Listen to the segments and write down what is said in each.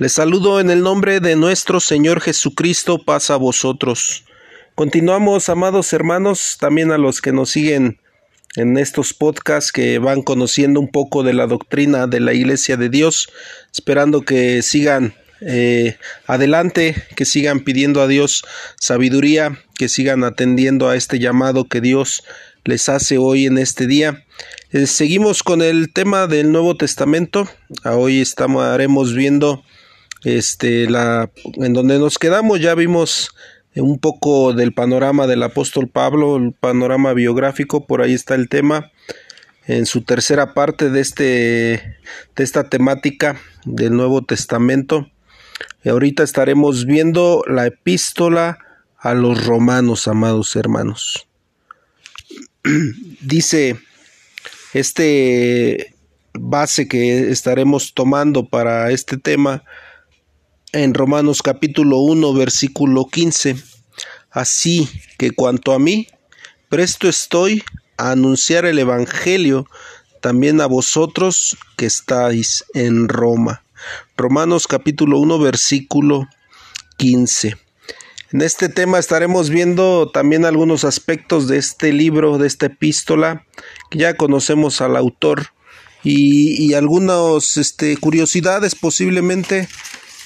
Les saludo en el nombre de nuestro Señor Jesucristo, paz a vosotros. Continuamos, amados hermanos, también a los que nos siguen en estos podcasts que van conociendo un poco de la doctrina de la Iglesia de Dios, esperando que sigan eh, adelante, que sigan pidiendo a Dios sabiduría, que sigan atendiendo a este llamado que Dios les hace hoy en este día. Eh, seguimos con el tema del Nuevo Testamento. Hoy estaremos viendo este, la, en donde nos quedamos ya vimos un poco del panorama del apóstol Pablo, el panorama biográfico, por ahí está el tema. En su tercera parte de, este, de esta temática del Nuevo Testamento. Y ahorita estaremos viendo la epístola a los romanos, amados hermanos. Dice este base que estaremos tomando para este tema en Romanos capítulo 1 versículo 15. Así que cuanto a mí, presto estoy a anunciar el Evangelio también a vosotros que estáis en Roma. Romanos capítulo 1 versículo 15. En este tema estaremos viendo también algunos aspectos de este libro, de esta epístola, que ya conocemos al autor y, y algunas este, curiosidades posiblemente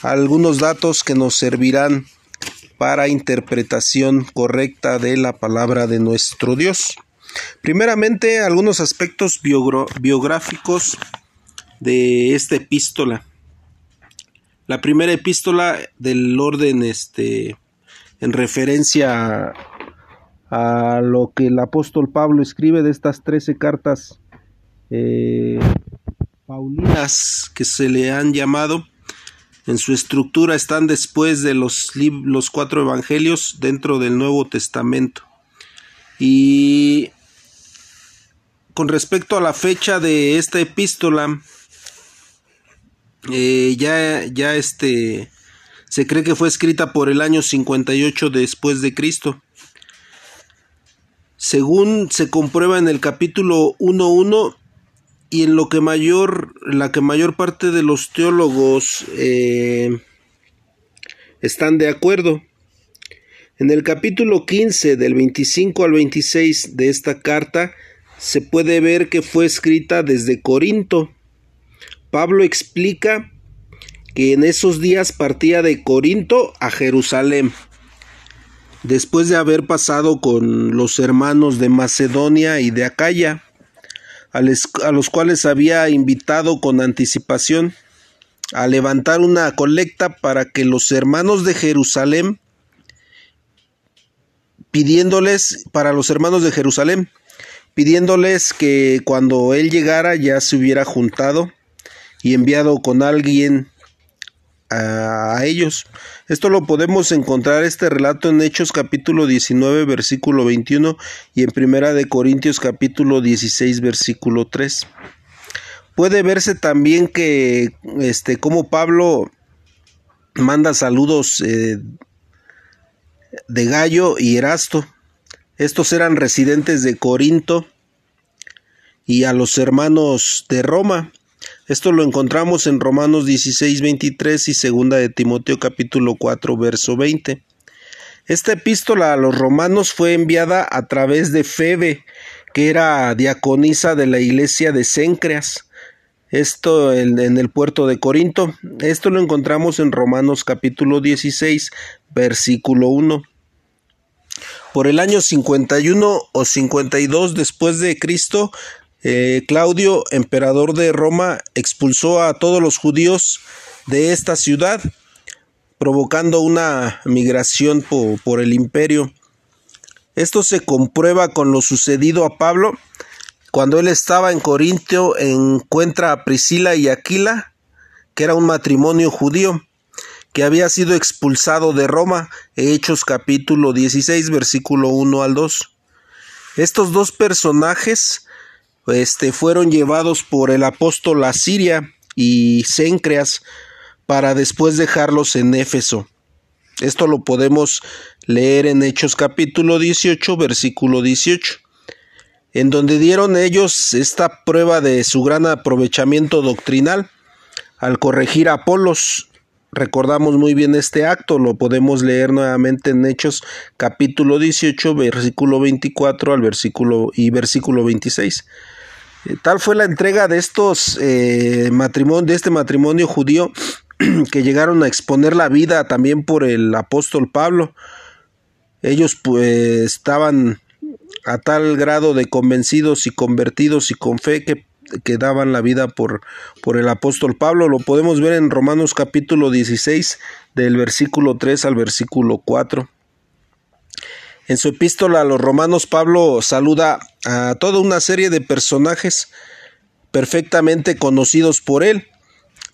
algunos datos que nos servirán para interpretación correcta de la palabra de nuestro Dios. Primeramente, algunos aspectos biográficos de esta epístola. La primera epístola del orden este en referencia a, lo que el apóstol Pablo escribe de estas trece cartas eh, paulinas que se le han llamado en su estructura están después de los, los cuatro evangelios dentro del Nuevo Testamento. Y con respecto a la fecha de esta epístola, eh, ya, ya este, se cree que fue escrita por el año 58 después de Cristo. Según se comprueba en el capítulo 1.1, y en lo que mayor, la que mayor parte de los teólogos eh, están de acuerdo. En el capítulo 15 del 25 al 26 de esta carta se puede ver que fue escrita desde Corinto. Pablo explica que en esos días partía de Corinto a Jerusalén, después de haber pasado con los hermanos de Macedonia y de Acaya a, los cuales había invitado con anticipación a levantar una colecta para que los hermanos de Jerusalén, pidiéndoles, para los hermanos de Jerusalén, pidiéndoles que cuando él llegara ya se hubiera juntado y enviado con alguien a, ellos. Esto lo podemos encontrar este relato en Hechos capítulo 19 versículo 21 y en Primera de Corintios capítulo 16 versículo 3. Puede verse también que este como Pablo manda saludos eh, de Gallo y Erasto. Estos eran residentes de Corinto y a los hermanos de Roma. Esto lo encontramos en Romanos 16, 23 y segunda de Timoteo capítulo 4, verso 20. Esta epístola a los romanos fue enviada a través de Febe, que era diaconisa de la iglesia de Cencreas, esto en, en, el puerto de Corinto. Esto lo encontramos en Romanos capítulo 16, versículo 1. Por el año 51 o 52 después de Cristo, eh, Claudio, emperador de Roma, expulsó a todos los judíos de esta ciudad, provocando una migración por, el imperio. Esto se comprueba con lo sucedido a Pablo. Cuando él estaba en Corintio, encuentra a Priscila y Aquila, que era un matrimonio judío, que había sido expulsado de Roma, Hechos capítulo 16, versículo 1 al 2. Estos dos personajes este, fueron llevados por el apóstol a Siria y Cencreas para después dejarlos en Éfeso. Esto lo podemos leer en Hechos capítulo 18, versículo 18, en donde dieron ellos esta prueba de su gran aprovechamiento doctrinal al corregir a Apolos recordamos muy bien este acto, lo podemos leer nuevamente en Hechos capítulo 18, versículo 24 al versículo y versículo 26. Eh, tal fue la entrega de estos eh, matrimonios, de este matrimonio judío que llegaron a exponer la vida también por el apóstol Pablo. Ellos pues estaban a tal grado de convencidos y convertidos y con fe que, que daban la vida por, por el apóstol Pablo. Lo podemos ver en Romanos capítulo 16 del versículo 3 al versículo 4. En su epístola a los romanos, Pablo saluda a toda una serie de personajes perfectamente conocidos por él,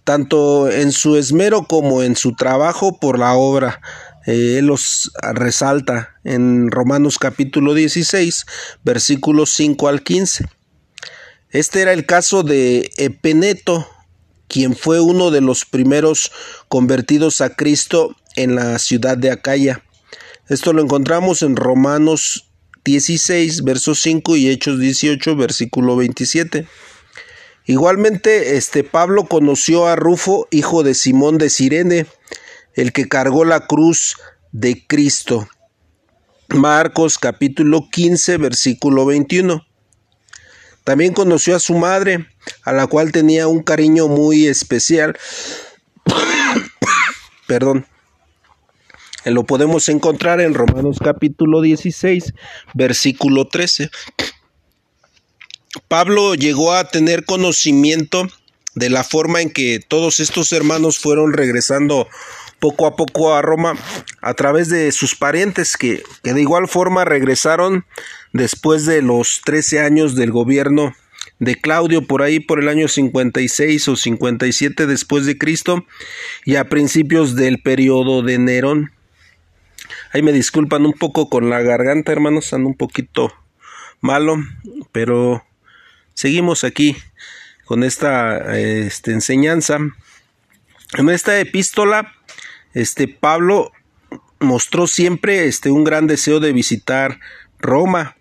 tanto en su esmero como en su trabajo por la obra. Eh, él los resalta en Romanos capítulo 16, versículos 5 al 15. Este era el caso de Epeneto, quien fue uno de los primeros convertidos a Cristo en la ciudad de Acaya. Esto lo encontramos en Romanos 16, verso 5 y Hechos 18, versículo 27. Igualmente, este Pablo conoció a Rufo, hijo de Simón de Sirene, el que cargó la cruz de Cristo. Marcos capítulo 15, versículo 21. También conoció a su madre, a la cual tenía un cariño muy especial. Perdón. Lo podemos encontrar en Romanos capítulo 16, versículo 13. Pablo llegó a tener conocimiento de la forma en que todos estos hermanos fueron regresando poco a poco a Roma a través de sus parientes que, que de igual forma regresaron después de los 13 años del gobierno de Claudio por ahí por el año 56 o 57 después de Cristo y a principios del periodo de Nerón. Ahí me disculpan un poco con la garganta, hermanos, ando un poquito malo, pero seguimos aquí con esta este, enseñanza. En esta epístola, este Pablo mostró siempre este, un gran deseo de visitar Roma.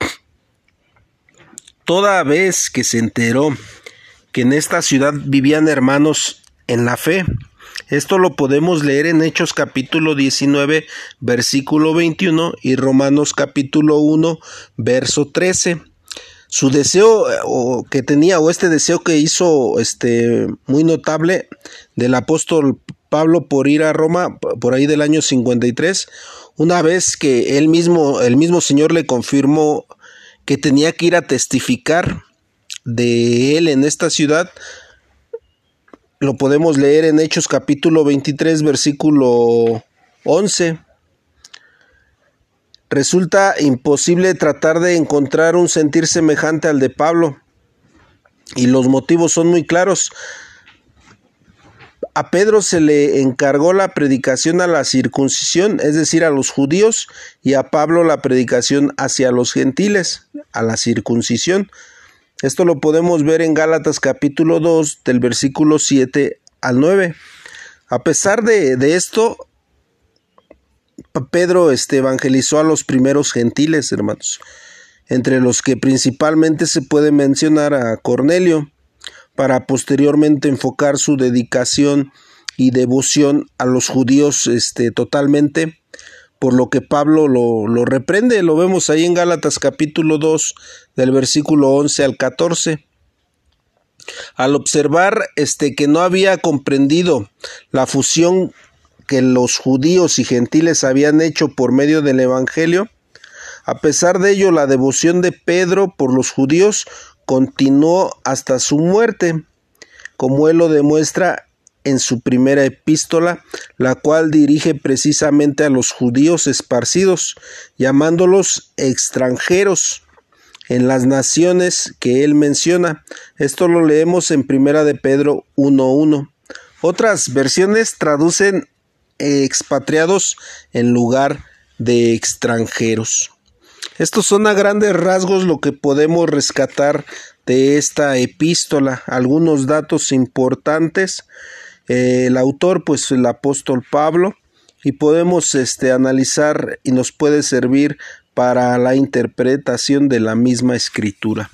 Toda vez que se enteró que en esta ciudad vivían hermanos en la fe, esto lo podemos leer en Hechos capítulo 19, versículo 21 y Romanos capítulo 1, verso 13. Su deseo o que tenía o este deseo que hizo este muy notable del apóstol Pablo por ir a Roma por ahí del año 53, una vez que él mismo el mismo Señor le confirmó que tenía que ir a testificar de él en esta ciudad, lo podemos leer en Hechos capítulo 23, versículo 11. Resulta imposible tratar de encontrar un sentir semejante al de Pablo. Y los motivos son muy claros. A Pedro se le encargó la predicación a la circuncisión, es decir, a los judíos, y a Pablo la predicación hacia los gentiles, a la circuncisión. Esto lo podemos ver en Gálatas capítulo 2 del versículo 7 al 9. A pesar de, de esto, Pedro este, evangelizó a los primeros gentiles, hermanos, entre los que principalmente se puede mencionar a Cornelio, para posteriormente enfocar su dedicación y devoción a los judíos este, totalmente por lo que Pablo lo, lo, reprende, lo vemos ahí en Gálatas capítulo 2 del versículo 11 al 14. Al observar este que no había comprendido la fusión que los judíos y gentiles habían hecho por medio del evangelio, a pesar de ello la devoción de Pedro por los judíos continuó hasta su muerte, como él lo demuestra en su primera epístola, la cual dirige precisamente a los judíos esparcidos, llamándolos extranjeros en las naciones que él menciona. Esto lo leemos en Primera de Pedro 1.1. Otras versiones traducen expatriados en lugar de extranjeros. Estos son a grandes rasgos lo que podemos rescatar de esta epístola, algunos datos importantes. El autor, pues el apóstol Pablo, y podemos este, analizar y nos puede servir para la interpretación de la misma escritura.